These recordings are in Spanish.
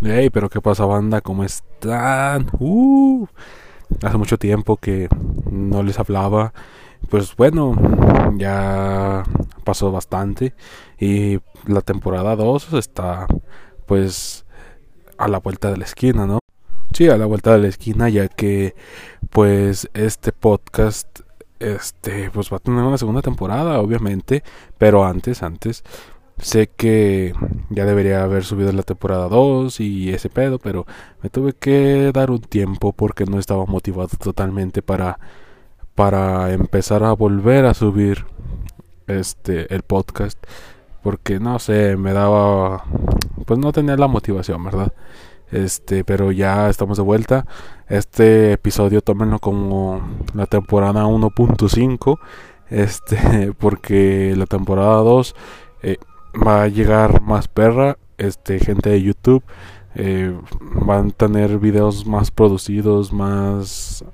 Hey, pero qué pasa banda, ¿cómo están? Uh, hace mucho tiempo que no les hablaba. Pues bueno, ya pasó bastante y la temporada 2 está pues a la vuelta de la esquina, ¿no? Sí, a la vuelta de la esquina ya que pues este podcast este pues va a tener una segunda temporada, obviamente, pero antes antes Sé que ya debería haber subido la temporada 2 y ese pedo, pero me tuve que dar un tiempo porque no estaba motivado totalmente para para empezar a volver a subir este el podcast porque no sé, me daba pues no tenía la motivación, ¿verdad? Este, pero ya estamos de vuelta. Este episodio tómenlo como la temporada 1.5, este, porque la temporada 2 eh, va a llegar más perra, este, gente de YouTube. Eh, van a tener videos más producidos, más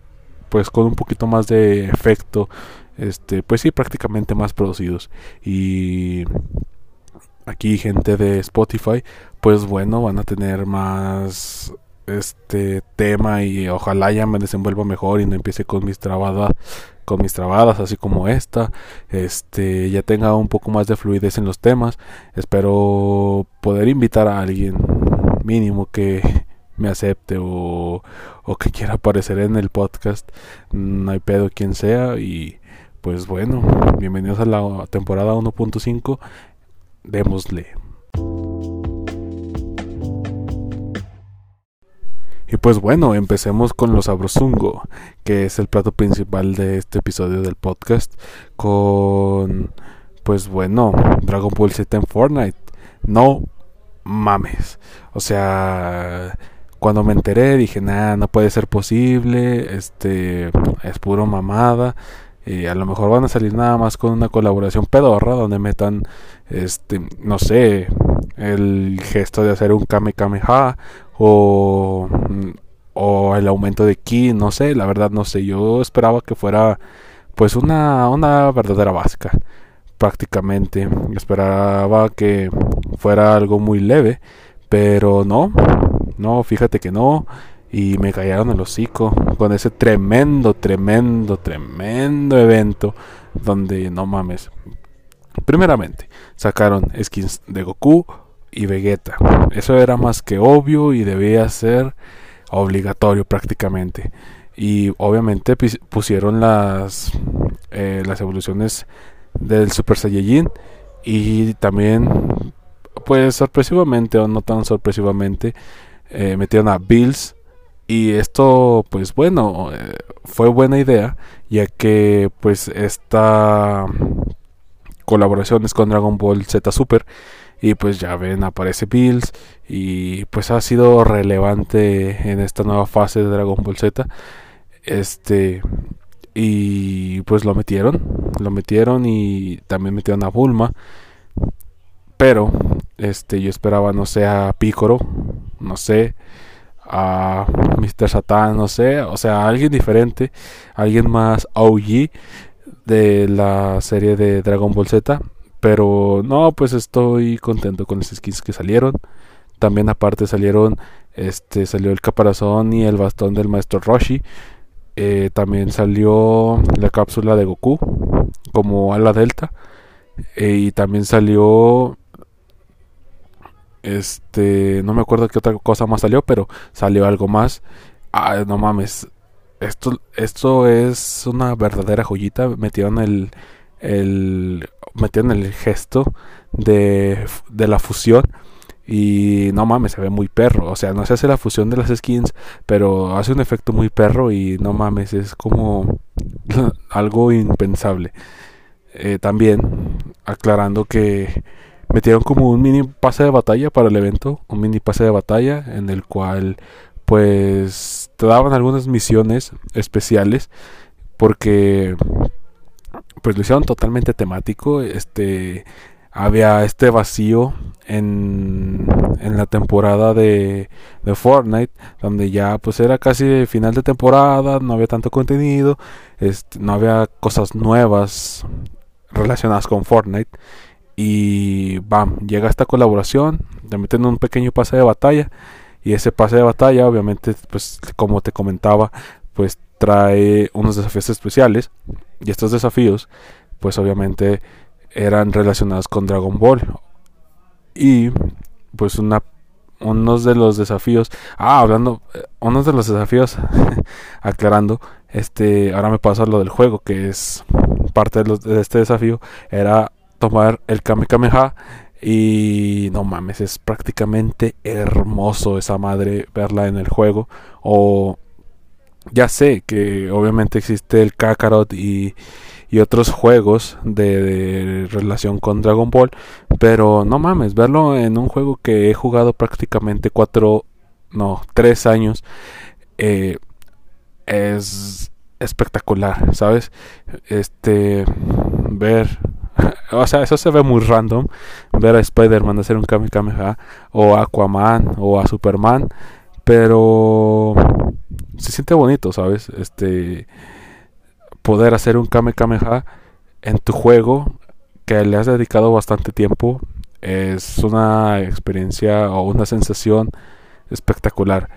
pues con un poquito más de efecto, este, pues sí, prácticamente más producidos. Y aquí gente de Spotify, pues bueno, van a tener más este tema y ojalá ya me desenvuelva mejor y no empiece con mis trabadas con mis trabadas así como esta este ya tenga un poco más de fluidez en los temas espero poder invitar a alguien mínimo que me acepte o, o que quiera aparecer en el podcast no hay pedo quien sea y pues bueno bienvenidos a la temporada 1.5 démosle Y pues bueno, empecemos con los sabrosongo, que es el plato principal de este episodio del podcast, con pues bueno, Dragon Ball Z en Fortnite. No mames. O sea, cuando me enteré dije, "Nah, no puede ser posible, este es puro mamada." Y a lo mejor van a salir nada más con una colaboración pedorra donde metan este no sé el gesto de hacer un Kame Kameha o, o el aumento de ki, no sé, la verdad no sé, yo esperaba que fuera pues una, una verdadera básica prácticamente, esperaba que fuera algo muy leve, pero no, no, fíjate que no, y me callaron el hocico con ese tremendo, tremendo, tremendo evento donde no mames. Primeramente, sacaron skins de Goku, y Vegeta. Eso era más que obvio y debía ser obligatorio prácticamente. Y obviamente pusieron las, eh, las evoluciones del Super Saiyajin y también pues sorpresivamente o no tan sorpresivamente eh, metieron a Bills y esto pues bueno eh, fue buena idea ya que pues esta colaboración es con Dragon Ball Z Super y pues ya ven aparece Bills y pues ha sido relevante en esta nueva fase de Dragon Ball Z este y pues lo metieron lo metieron y también metieron a Bulma pero este yo esperaba no sé a Picoro no sé a Mr. Satan no sé o sea alguien diferente alguien más OG de la serie de Dragon Ball Z pero no, pues estoy contento con las skins que salieron. También aparte salieron, este, salió el caparazón y el bastón del maestro Roshi. Eh, también salió la cápsula de Goku como ala delta. Eh, y también salió este no me acuerdo qué otra cosa más salió pero salió algo más ah, no mames esto esto es una verdadera joyita metieron el el metieron el gesto de, de la fusión y no mames, se ve muy perro. O sea, no se hace la fusión de las skins, pero hace un efecto muy perro y no mames, es como algo impensable. Eh, también aclarando que metieron como un mini pase de batalla para el evento, un mini pase de batalla en el cual pues te daban algunas misiones especiales porque pues lo hicieron totalmente temático. Este había este vacío en, en la temporada de, de, Fortnite, donde ya pues era casi final de temporada, no había tanto contenido, este, no había cosas nuevas relacionadas con Fortnite. Y bam, llega esta colaboración, te meten un pequeño pase de batalla Y ese pase de batalla, obviamente, pues como te comentaba, pues trae unos desafíos especiales. Y estos desafíos, pues obviamente eran relacionados con Dragon Ball. Y pues una unos de los desafíos, ah, hablando, eh, unos de los desafíos, aclarando, este, ahora me pasa lo del juego, que es parte de, de este desafío, era tomar el Kame Kameha y no mames, es prácticamente hermoso esa madre verla en el juego. O ya sé que obviamente existe el Kakarot y, y otros juegos de, relación con Dragon Ball. Pero no mames, verlo en un juego que he jugado prácticamente cuatro, no, tres años. Eh, es espectacular, ¿sabes? Este, ver o sea, eso se ve muy random. Ver a Spider-Man hacer un Kamehameha. O a Aquaman. O a Superman. Pero se siente bonito, ¿sabes? Este. Poder hacer un Kamehameha en tu juego. Que le has dedicado bastante tiempo. Es una experiencia o una sensación espectacular.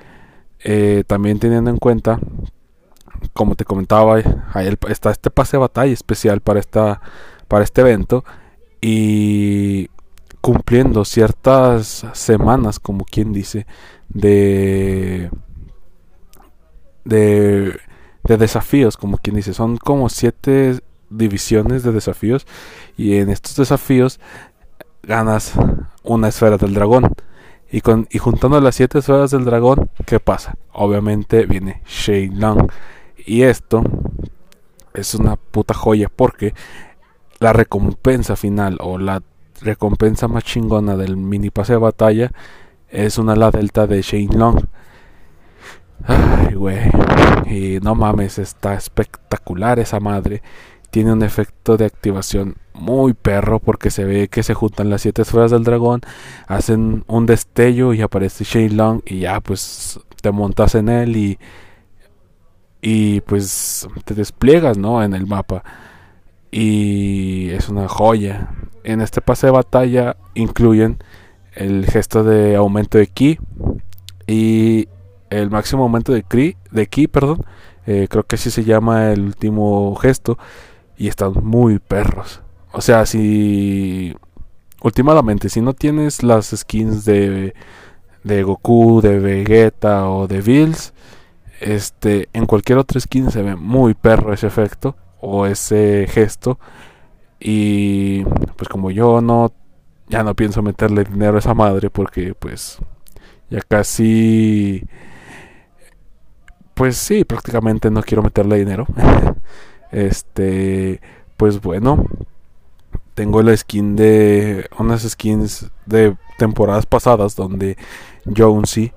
Eh, también teniendo en cuenta como te comentaba, ahí está este pase de batalla especial para esta para este evento y cumpliendo ciertas semanas, como quien dice, de, de, de desafíos, como quien dice, son como siete divisiones de desafíos y en estos desafíos ganas una esfera del dragón. Y, con, y juntando las siete esferas del dragón, ¿qué pasa? Obviamente viene Long Y esto es una puta joya porque la recompensa final o la recompensa más chingona del mini pase de batalla es una la delta de Shane Long. Ay, güey. Y no mames, está espectacular esa madre. Tiene un efecto de activación muy perro porque se ve que se juntan las siete esferas del dragón, hacen un destello y aparece Shane Long y ya pues te montas en él y y pues te despliegas, ¿no? En el mapa y es una joya. En este pase de batalla incluyen el gesto de aumento de ki y el máximo aumento de ki, de ki perdón. Eh, creo que así se llama el último gesto y están muy perros. O sea, si últimamente si no tienes las skins de de Goku, de Vegeta o de Bills, este en cualquier otra skin se ve muy perro ese efecto o ese gesto y pues como yo no ya no pienso meterle dinero a esa madre porque pues ya casi pues sí prácticamente no quiero meterle dinero. Este pues bueno tengo la skin de unas skins de temporadas pasadas donde Jonesy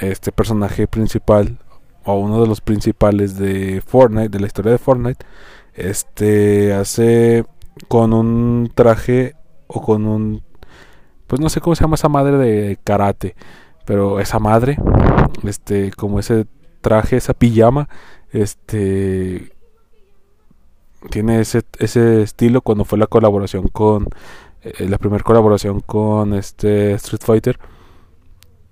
este personaje principal o uno de los principales de Fortnite de la historia de Fortnite este hace con un traje o con un pues no sé cómo se llama esa madre de karate, pero esa madre este como ese traje, esa pijama, este tiene ese, ese estilo cuando fue la colaboración con eh, la primera colaboración con este Street Fighter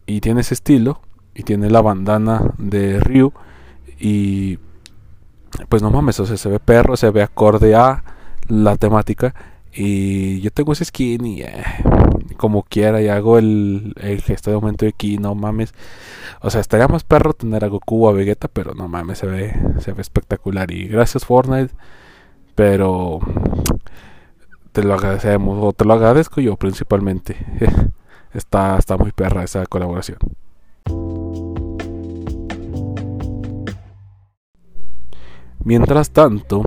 y tiene ese estilo y tiene la bandana de Ryu y pues no mames, o sea, se ve perro, se ve acorde a la temática. Y yo tengo ese skin y eh, como quiera y hago el, gesto de aumento de ki, no mames. O sea, estaría más perro tener a Goku o a Vegeta, pero no mames, se ve, se ve espectacular. Y gracias Fortnite, pero te lo agradecemos, o te lo agradezco yo principalmente. está, está muy perra esa colaboración. Mientras tanto,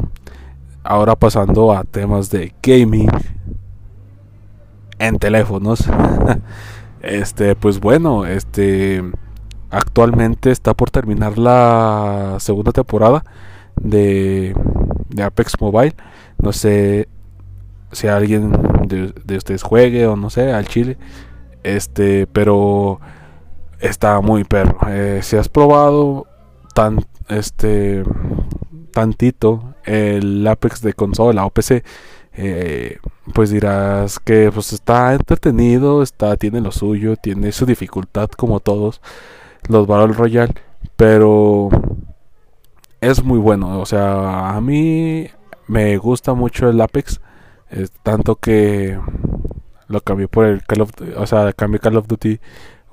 ahora pasando a temas de gaming en teléfonos. este, pues bueno, este actualmente está por terminar la segunda temporada de, Apex Mobile. No sé si alguien de, de, ustedes juegue o no sé, al Chile. Este, pero está muy perro. Eh, si has probado tan este tantito el Apex de consola o PC, eh, pues dirás que pues está entretenido, está, tiene lo suyo, tiene su dificultad como todos los Battle Royale, pero es muy bueno, o sea, a mí me gusta mucho el Apex, tanto que lo cambié por el Call of, o sea, cambié Call of Duty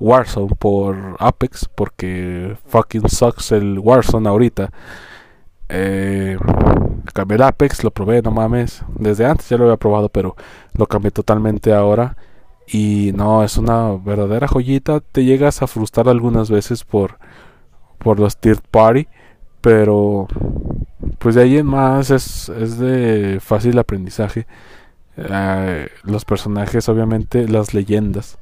Warzone por Apex porque fucking sucks el Warzone ahorita. Eh, cambié el Apex, lo probé, no mames. Desde antes ya lo había probado, pero lo cambié totalmente ahora. Y no, es una verdadera joyita. Te llegas a frustrar algunas veces por, por los third party. Pero pues de ahí en más es, es de fácil aprendizaje. Eh, los personajes, obviamente, las leyendas,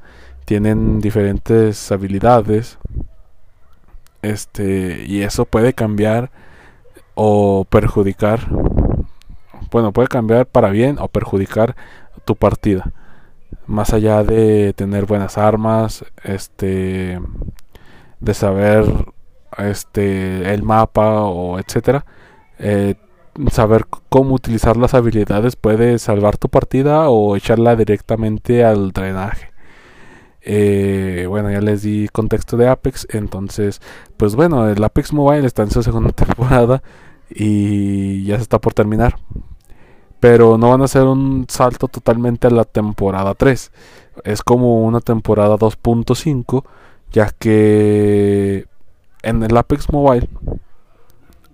tienen diferentes habilidades. Este, y eso puede cambiar o perjudicar. Bueno, puede cambiar para bien o perjudicar tu partida. Más allá de tener buenas armas, este, de saber este el mapa o etcétera, eh, saber cómo utilizar las habilidades puede salvar tu partida o echarla directamente al drenaje. Eh, bueno, ya les di contexto de Apex, entonces, pues bueno, el Apex Mobile está en su segunda temporada y ya se está por terminar. Pero no van a hacer un salto totalmente a la temporada 3. Es como una temporada 2.5, ya que en el Apex Mobile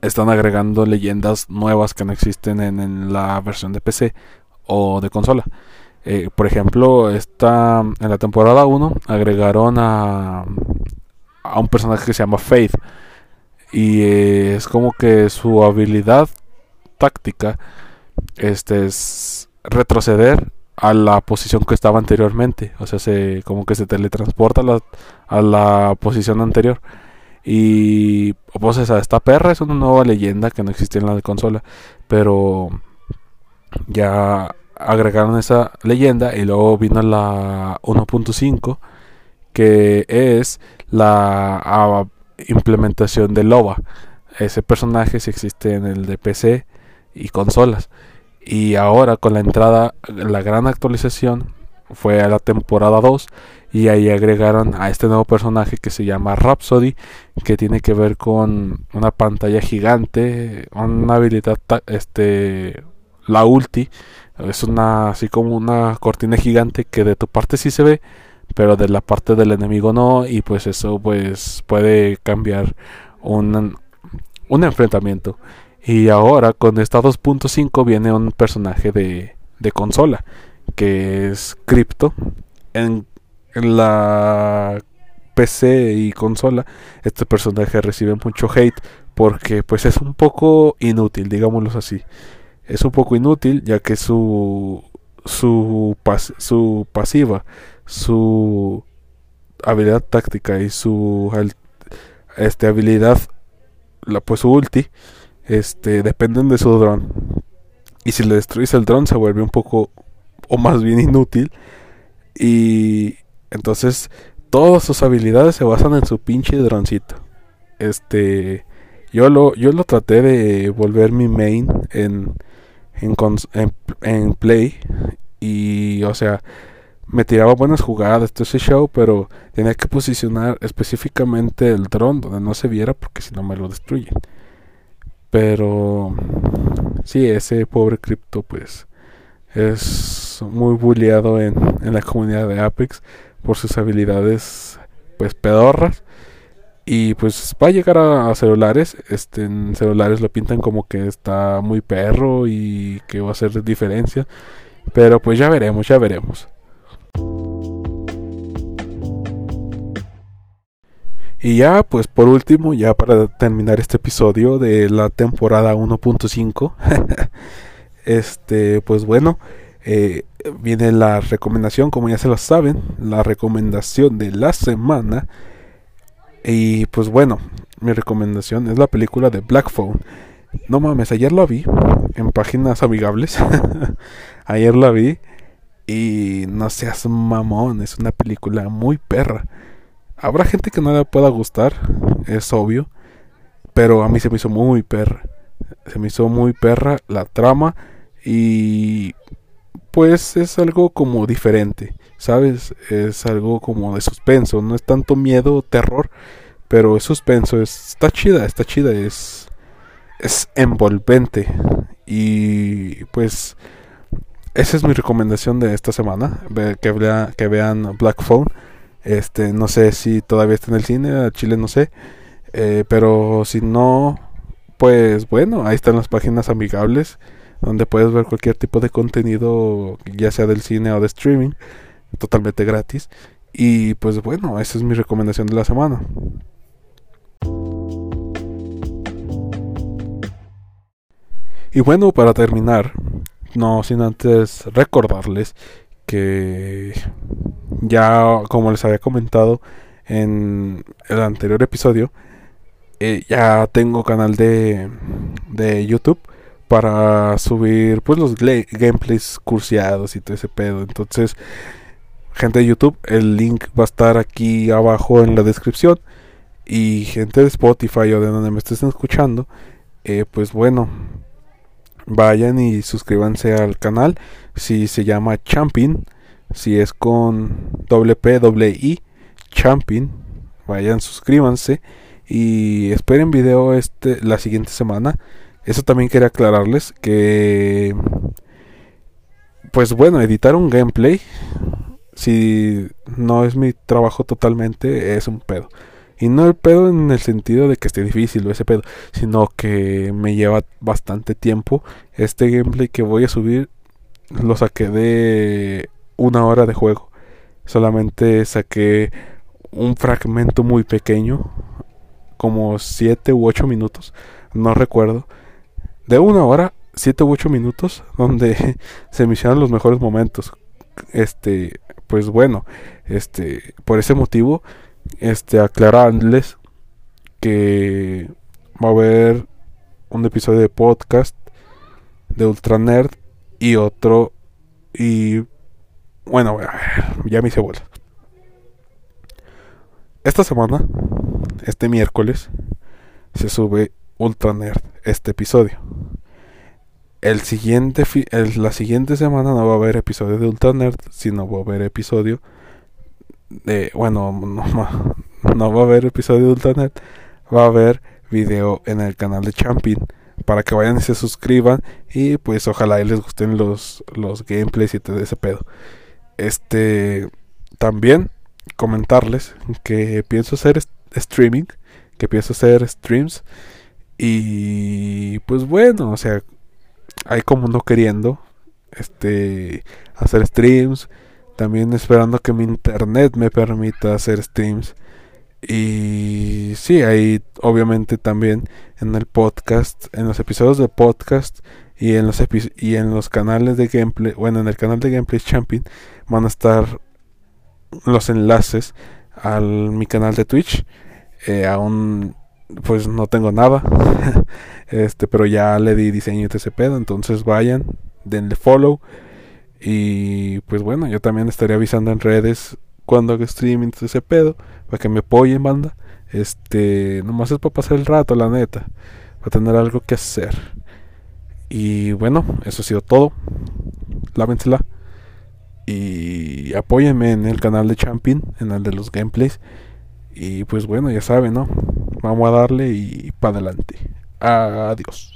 están agregando leyendas nuevas que no existen en, la versión de PC o de consola. Eh, por ejemplo, está en la temporada 1 agregaron a, a un personaje que se llama Faith. Y eh, es como que su habilidad táctica este, es retroceder a la posición que estaba anteriormente. O sea, se, como que se teletransporta a la, posición anterior. Y pues esa, esta perra es una nueva leyenda que no existía en la consola. Pero ya agregaron esa leyenda y luego vino la 1.5 que es la implementación de Loba. Ese personaje si existe en el de PC y consolas. Y ahora con la entrada, la gran actualización fue a la temporada 2 y ahí agregaron a este nuevo personaje que se llama Rhapsody que tiene que ver con una pantalla gigante una habilidad este la ulti es una así como una cortina gigante que de tu parte sí se ve pero de la parte del enemigo no y pues eso pues puede cambiar un, un enfrentamiento y ahora con esta 2.5 viene un personaje de, de consola que es Crypto. En, la PC y consola, este personaje recibe mucho hate porque pues es un poco inútil, digámoslo así. Es un poco inútil ya que su su, su pasiva, su habilidad táctica y su este habilidad la pues su ulti este dependen de su dron. Y si le destruyes el dron se vuelve un poco o más bien inútil. Y entonces todas sus habilidades se basan en su pinche droncito. Este, yo lo, yo lo traté de volver mi main en, en, en, Play. Y, o sea, me tiraba buenas jugadas, todo ese show, pero tenía que posicionar específicamente el dron donde no se viera porque si no me lo destruyen. Pero, sí, ese pobre cripto, pues, es muy bulleado en, la comunidad de Apex por sus habilidades pues pedorras. Y pues va a llegar a, celulares este en celulares lo pintan como que está muy perro y que va a hacer diferencia. Pero pues ya veremos ya veremos y ya pues por último ya para terminar este episodio de la temporada 1.5 Este, pues bueno, eh, viene la recomendación, como ya se lo saben, la recomendación de la semana. Y pues bueno, mi recomendación es la película de Black Phone. No mames, ayer la vi en páginas amigables. ayer la vi y no seas mamón, es una película muy perra. Habrá gente que no le pueda gustar, es obvio, pero a mí se me hizo muy perra. Se me hizo muy perra la trama y pues es algo como diferente, ¿sabes? Es algo como de suspenso, no es tanto miedo o terror, pero es suspenso, está chida, está chida, es es envolvente y pues esa es mi recomendación de esta semana, que, que vean Black Phone. Este, no sé si todavía está en el cine, a Chile no sé, eh, pero si no, pues bueno, ahí están las páginas amigables donde puedes ver cualquier tipo de contenido, ya sea del cine o de streaming, totalmente gratis. Y pues bueno, esa es mi recomendación de la semana. Y bueno, para terminar, no sin antes recordarles que ya como les había comentado en el anterior episodio, eh, ya tengo canal de, de YouTube para subir pues los gameplays cursiados y todo ese pedo. Entonces, gente de YouTube, el link va a estar aquí abajo en la descripción. Y gente de Spotify o de donde me estén escuchando, eh, pues bueno, vayan y suscríbanse al canal. Si se llama Champin, si es con doble P, Champin, vayan, suscríbanse y esperen video este la siguiente semana. Eso también quería aclararles que pues bueno, editar un gameplay si no es mi trabajo totalmente es un pedo. Y no el pedo en el sentido de que esté difícil o ese pedo, sino que me lleva bastante tiempo. Este gameplay que voy a subir lo saqué de una hora de juego. Solamente saqué un fragmento muy pequeño, como 7 u 8 minutos, no recuerdo. De una hora, 7 u 8 minutos, donde se me hicieron los mejores momentos. Este, pues bueno, este, por ese motivo este, aclararles que va a haber un episodio de podcast de Ultra Nerd y otro y bueno, ya me hice bola. Esta semana, este miércoles, se sube Ultra Nerd este episodio. El siguiente la siguiente semana no va a haber episodio de Ultra Nerd, sino va a haber episodio bueno, no, va a haber episodio de Ultranet, va a haber video en el canal de Champion para que vayan y se suscriban y pues ojalá les gusten los, los gameplays y todo ese pedo. Este también comentarles que pienso hacer streaming, que pienso hacer streams y pues bueno, o sea, hay como no queriendo este hacer streams también esperando que mi internet me permita hacer streams. Y sí, ahí obviamente también en el podcast, en los episodios de podcast y en los y en los canales de gameplay, bueno, en el canal de Gameplay Champion van a estar los enlaces al mi canal de Twitch. Eh, aún pues no tengo nada. este, pero ya le di diseño de ese entonces vayan, denle follow y pues bueno, yo también estaría avisando en redes cuando haga streaming ese pedo, para que me apoyen, banda. Este, nomás es para pasar el rato, la neta, para tener algo que hacer. Y bueno, eso ha sido todo. Lávensela. Y apóyenme en el canal de Champion, en el de los gameplays. Y pues bueno, ya saben, ¿no? Vamos a darle y para adelante. Adiós.